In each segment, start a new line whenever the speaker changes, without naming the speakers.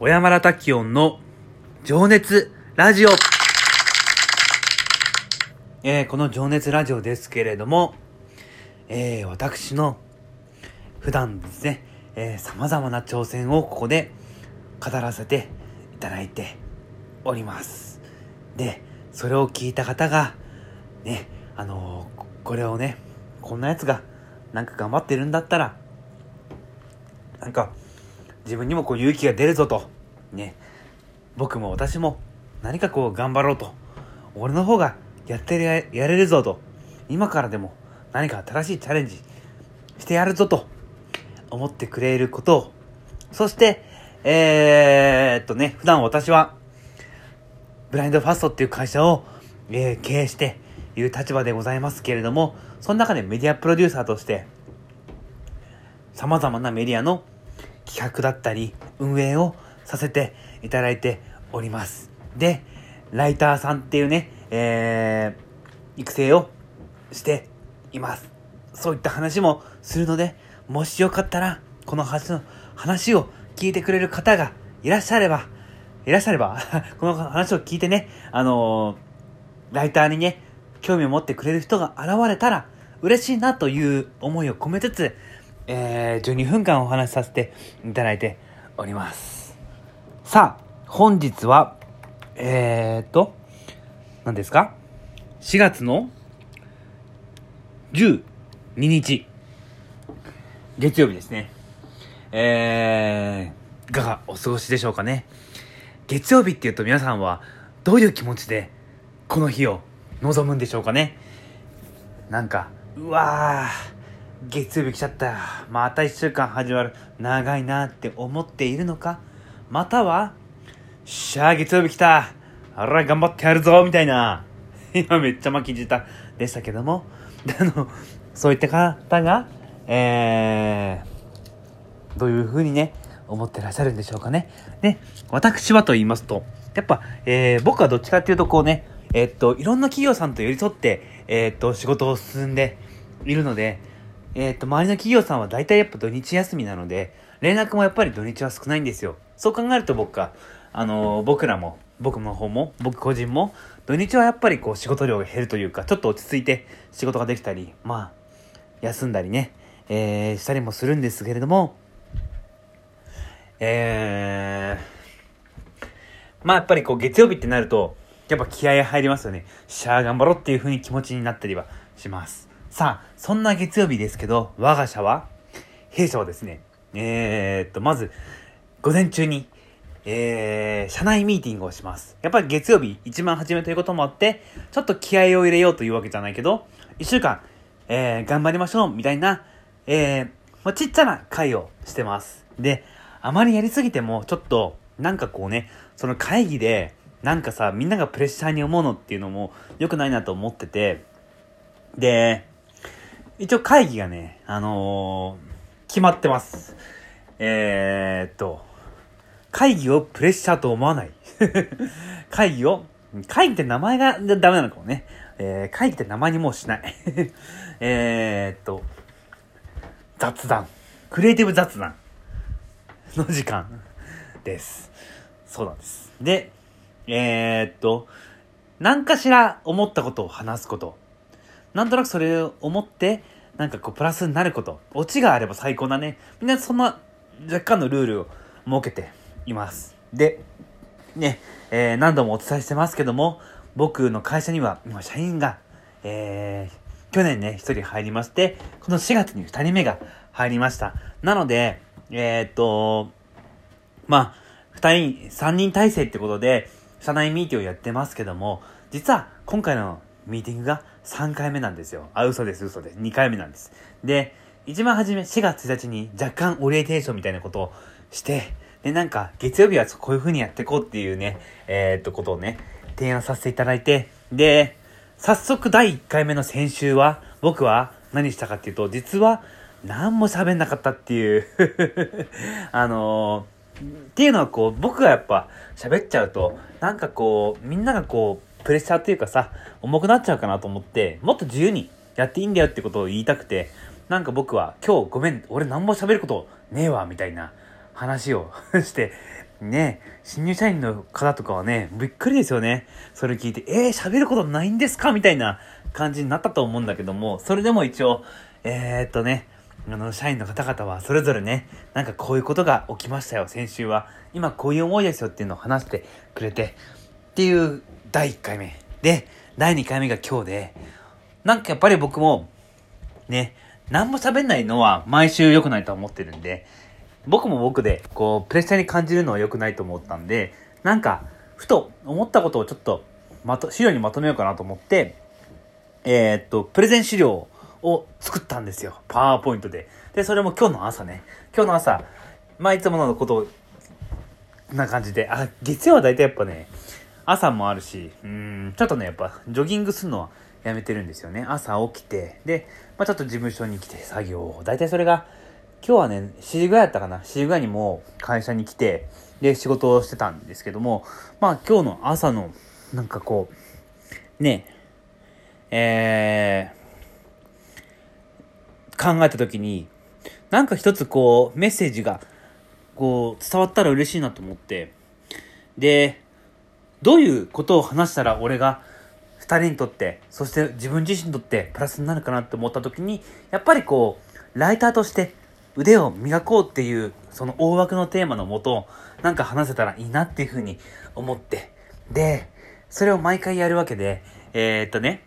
小山田滝音の情熱ラジオ。えー、この情熱ラジオですけれども、えー、私の普段ですね、えー、様々な挑戦をここで語らせていただいております。で、それを聞いた方が、ね、あのー、これをね、こんなやつがなんか頑張ってるんだったら、なんか自分にもこう勇気が出るぞと、ね、僕も私も何かこう頑張ろうと、俺の方がやってややれるぞと、今からでも何か新しいチャレンジしてやるぞと。思ってくれることを、そして、えー、っとね、普段私は、ブラインドファストっていう会社を、えー、経営している立場でございますけれども、その中でメディアプロデューサーとして、様々なメディアの企画だったり、運営をさせていただいております。で、ライターさんっていうね、えー、育成をしています。そういった話もするので、もしよかったら、この話の話を聞いてくれる方がいらっしゃれば、いらっしゃれば この話を聞いてね、あのー、ライターにね、興味を持ってくれる人が現れたら、嬉しいなという思いを込めつつ、えー、12分間お話しさせていただいております。さあ、本日は、えー、っと、何ですか ?4 月の12日、月曜日ですね。えー、いかがお過ごしでしょうかね？月曜日って言うと皆さんはどういう気持ちでこの日を望むんでしょうかね？なんか、うわー、月曜日来ちゃった。また一週間始まる。長いなって思っているのか？または、しゃあ、月曜日来た。あら、頑張ってやるぞみたいな。今めっちゃ巻き舌でしたけども。あの、そういった方が、えー、どういうふうにね、思ってらっしゃるんでしょうかね。で、私はと言いますと、やっぱ、えー、僕はどっちかっていうとこうね、えー、っと、いろんな企業さんと寄り添って、えー、っと、仕事を進んでいるので、えっと、周りの企業さんは大体やっぱ土日休みなので、連絡もやっぱり土日は少ないんですよ。そう考えると僕は、あの僕らも、僕の方も、僕個人も、土日はやっぱりこう仕事量が減るというか、ちょっと落ち着いて仕事ができたり、まあ、休んだりね、えー、したりもするんですけれども、えー、まあやっぱりこう月曜日ってなると、やっぱ気合入りますよね。しゃあ頑張ろうっていう風に気持ちになったりはします。さあ、そんな月曜日ですけど、我が社は、弊社はですね、えー、っと、まず、午前中に、えー、社内ミーティングをします。やっぱり月曜日一番初めということもあって、ちょっと気合を入れようというわけじゃないけど、一週間、えー、頑張りましょうみたいな、えー、まあ、ちっちゃな会をしてます。で、あまりやりすぎても、ちょっと、なんかこうね、その会議で、なんかさ、みんながプレッシャーに思うのっていうのも良くないなと思ってて、で、一応会議がね、あのー、決まってます。えー、っと、会議をプレッシャーと思わない。会議を、会議って名前がダメなのかもね。えー、会議って名前にもうしない。えっと、雑談。クリエイティブ雑談の時間です。そうなんです。で、えー、っと、何かしら思ったことを話すこと。なんとなくそれを思って、なんかこうプラスになること。オチがあれば最高だね。みんなそんな若干のルールを設けています。で、ね、えー、何度もお伝えしてますけども、僕の会社には今社員が、えー、去年ね、一人入りまして、この4月に二人目が入りました。なので、えー、っと、まあ、二人、三人体制ってことで、社内ミーティングをやってますけども、実は今回のミーティングが3回目なんですよ。あ、嘘です、嘘です。2回目なんです。で、一番初め4月1日に若干オリエンテーションみたいなことをして、で、なんか、月曜日はこういう風にやっていこうっていうね、えー、っと、ことをね、提案させていただいて、で、早速第1回目の先週は、僕は何したかっていうと、実は何も喋んなかったっていう あのー、っていうのはこう、僕がやっぱ喋っちゃうと、なんかこう、みんながこう、プレッシャーっていうかさ、重くなっちゃうかなと思って、もっと自由にやっていいんだよってことを言いたくて、なんか僕は今日ごめん、俺何も喋ることねえわ、みたいな話を してね、新入社員の方とかはね、びっくりですよね。それ聞いて、えー、喋ることないんですかみたいな感じになったと思うんだけども、それでも一応、えー、っとね、あの、社員の方々はそれぞれね、なんかこういうことが起きましたよ、先週は。今こういう思いですよっていうのを話してくれて、っていう第1回目。で、第2回目が今日で、なんかやっぱり僕も、ね、何も喋んないのは毎週良くないと思ってるんで、僕も僕で、こう、プレッシャーに感じるのは良くないと思ったんで、なんか、ふと思ったことをちょっと、まと、資料にまとめようかなと思って、えー、っと、プレゼン資料を作ったんですよ。パワーポイントで。で、それも今日の朝ね。今日の朝、まあ、いつものことを、な感じで、あ、月曜は大体やっぱね、朝もあるし、うん、ちょっとね、やっぱ、ジョギングするのはやめてるんですよね。朝起きて、で、まあ、ちょっと事務所に来て作業を。大体それが、今日はね、7時ぐらいだったかな。7時ぐらいにも会社に来て、で、仕事をしてたんですけども、まあ今日の朝の、なんかこう、ね、えー、考えた時に、なんか一つこう、メッセージが、こう、伝わったら嬉しいなと思って、で、どういうことを話したら俺が二人にとって、そして自分自身にとってプラスになるかなって思った時に、やっぱりこう、ライターとして腕を磨こうっていう、その大枠のテーマのもと、なんか話せたらいいなっていうふうに思って、で、それを毎回やるわけで、えー、っとね、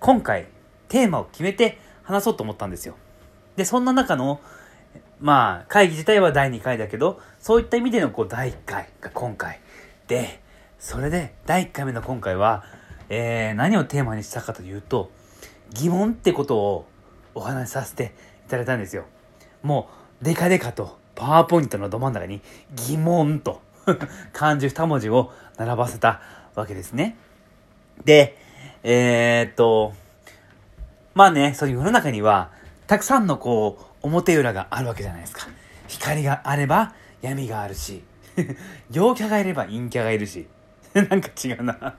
今回、テーマを決めて話そうと思ったんですよ。で、そんな中の、まあ、会議自体は第2回だけど、そういった意味でのこう第1回が今回。で、それで第1回目の今回は、えー、何をテーマにしたかというと、疑問ってことをお話しさせていただいたんですよ。もう、デカデカと、パワーポイントのど真ん中に、疑問と 漢字二文字を並ばせたわけですね。で、えー、っと、まあね、そういう世の中には、たくさんのこう、表裏があるわけじゃないですか。光があれば闇があるし、陽キャがいれば陰キャがいるし、なんか違うな。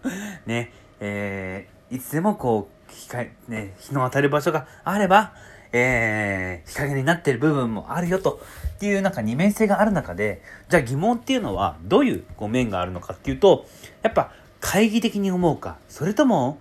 ね、えー、いつでもこう、光、ね、日の当たる場所があれば、えー、日陰になってる部分もあるよと、っていうなんか二面性がある中で、じゃあ疑問っていうのはどういうこう面があるのかっていうと、やっぱ懐疑的に思うか、それとも、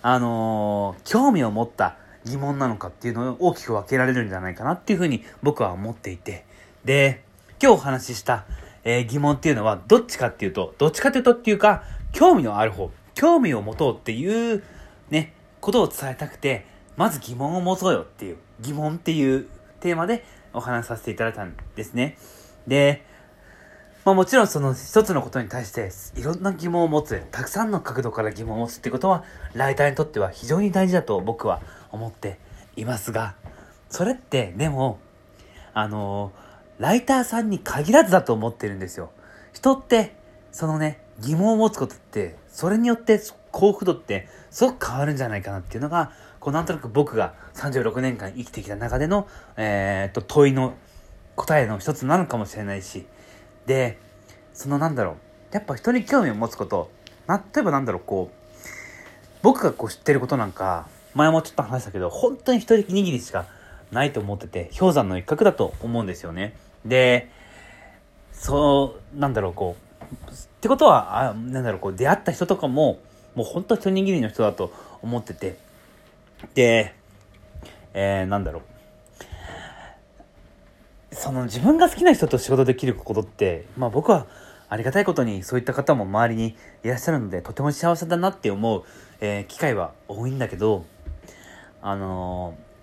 あのー、興味を持った疑問なのかっていうのを大きく分けられるんじゃないかなっていうふうに僕は思っていて、で、今日お話しした、えー、疑問っていうのはどっちかっていうと、どっちかっていうとっていうか、興味のある方、興味を持とうっていうね、ことを伝えたくて、まず疑問を持とうよっていう、疑問っていうテーマでお話しさせていただいたんですね。で、まあもちろんその一つのことに対していろんな疑問を持つ、たくさんの角度から疑問を持つってことは、ライターにとっては非常に大事だと僕は思っていますが、それってでも、あのライターさんに限らずだと思ってるんですよ。人って、そのね、疑問を持つことって、それによって幸福度ってすごく変わるんじゃないかなっていうのが、こうなんとなく僕が36年間生きてきた中での、えー、っと、問いの答えの一つなのかもしれないし、で、そのなんだろう、やっぱ人に興味を持つこと、例えばなんだろう、こう、僕がこう知ってることなんか、前もちょっと話したけど、本当に一人握りしかないと思ってて、氷山の一角だと思うんですよね。で、そう、なんだろう、こう、ってことは、あなんだろう、こう、出会った人とかも、もう本当一握りの人だと思ってて、で、えー、なんだろう。その自分が好きな人と仕事できることって、まあ僕はありがたいことにそういった方も周りにいらっしゃるので、とても幸せだなって思う、えー、機会は多いんだけど、あのー、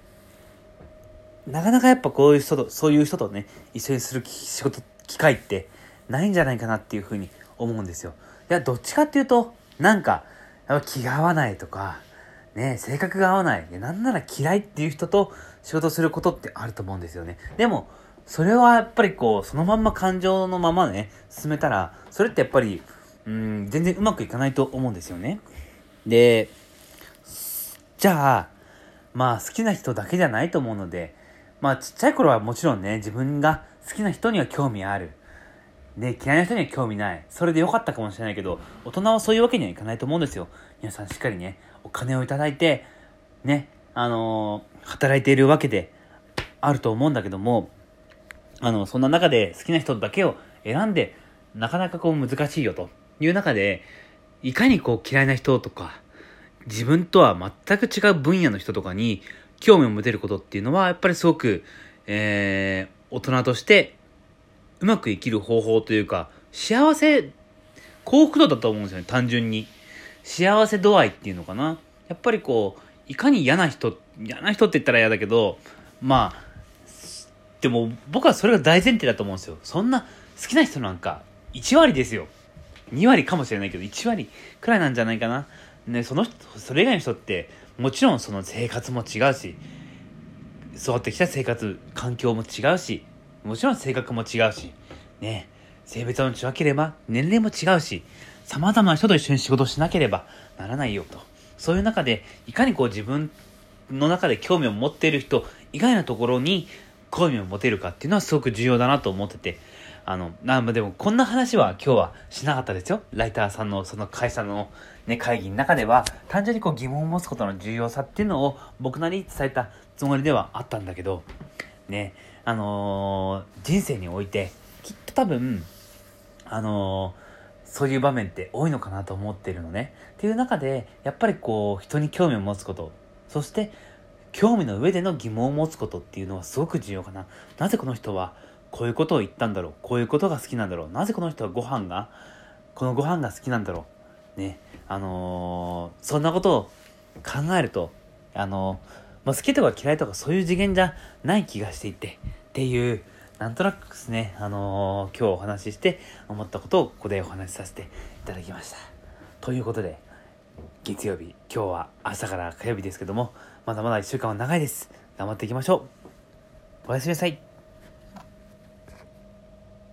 なかなかやっぱこういう人と、そういう人とね、一緒にする仕事、機会ってないんじゃないかなっていうふうに思うんですよ。いや、どっちかっていうと、なんか、気が合わないとか、ね、性格が合わない。なんなら嫌いっていう人と仕事することってあると思うんですよね。でも、それはやっぱりこう、そのまんま感情のままね、進めたら、それってやっぱり、うん、全然うまくいかないと思うんですよね。で、じゃあ、まあ好きな人だけじゃないと思うので、まあちっちゃい頃はもちろんね、自分が好きな人には興味ある。で、嫌いな人には興味ない。それで良かったかもしれないけど、大人はそういうわけにはいかないと思うんですよ。皆さんしっかりね、お金をいただいて、ね、あのー、働いているわけであると思うんだけども、あの、そんな中で好きな人だけを選んで、なかなかこう難しいよという中で、いかにこう嫌いな人とか、自分とは全く違う分野の人とかに興味を持てることっていうのは、やっぱりすごく、えー、大人としてうまく生きる方法というか、幸せ、幸福度だと思うんですよね、単純に。幸せ度合いっていうのかな。やっぱりこう、いかに嫌な人、嫌な人って言ったら嫌だけど、まあ、でも僕はそれが大前提だと思うんですよ。そんな好きな人なんか1割ですよ。2割かもしれないけど、1割くらいなんじゃないかな。ね、その人、それ以外の人って、もちろんその生活も違うし、育ってきた生活、環境も違うし、もちろん性格も違うし、ね、性別も違ければ、年齢も違うし、様々な人と一緒に仕事しなければならないよと。そういう中で、いかにこう自分の中で興味を持っている人以外のところに興味を持てるかっていうのはすごく重要だなと思ってて、あの、な、でもこんな話は今日はしなかったですよ。ライターさんのその会社のね、会議の中では、単純にこう疑問を持つことの重要さっていうのを僕なりに伝えたつもりではあったんだけど、ね、あのー、人生において、きっと多分、あのー、そういう場面って多いのかなと思ってるのね。っていう中で、やっぱりこう、人に興味を持つこと、そして、興味の上での疑問を持つことっていうのはすごく重要かな。なぜこの人はこういうことを言ったんだろうこういうことが好きなんだろうなぜこの人はご飯が、このご飯が好きなんだろうね。あのー、そんなことを考えると、あのー、まあ、好きとか嫌いとかそういう次元じゃない気がしていて、っていう、なんとなくですね、あのー、今日お話しして思ったことをここでお話しさせていただきました。ということで、月曜日、今日は朝から火曜日ですけども、まだまだ1週間は長いです。頑張っていきましょう。おやすみなさい。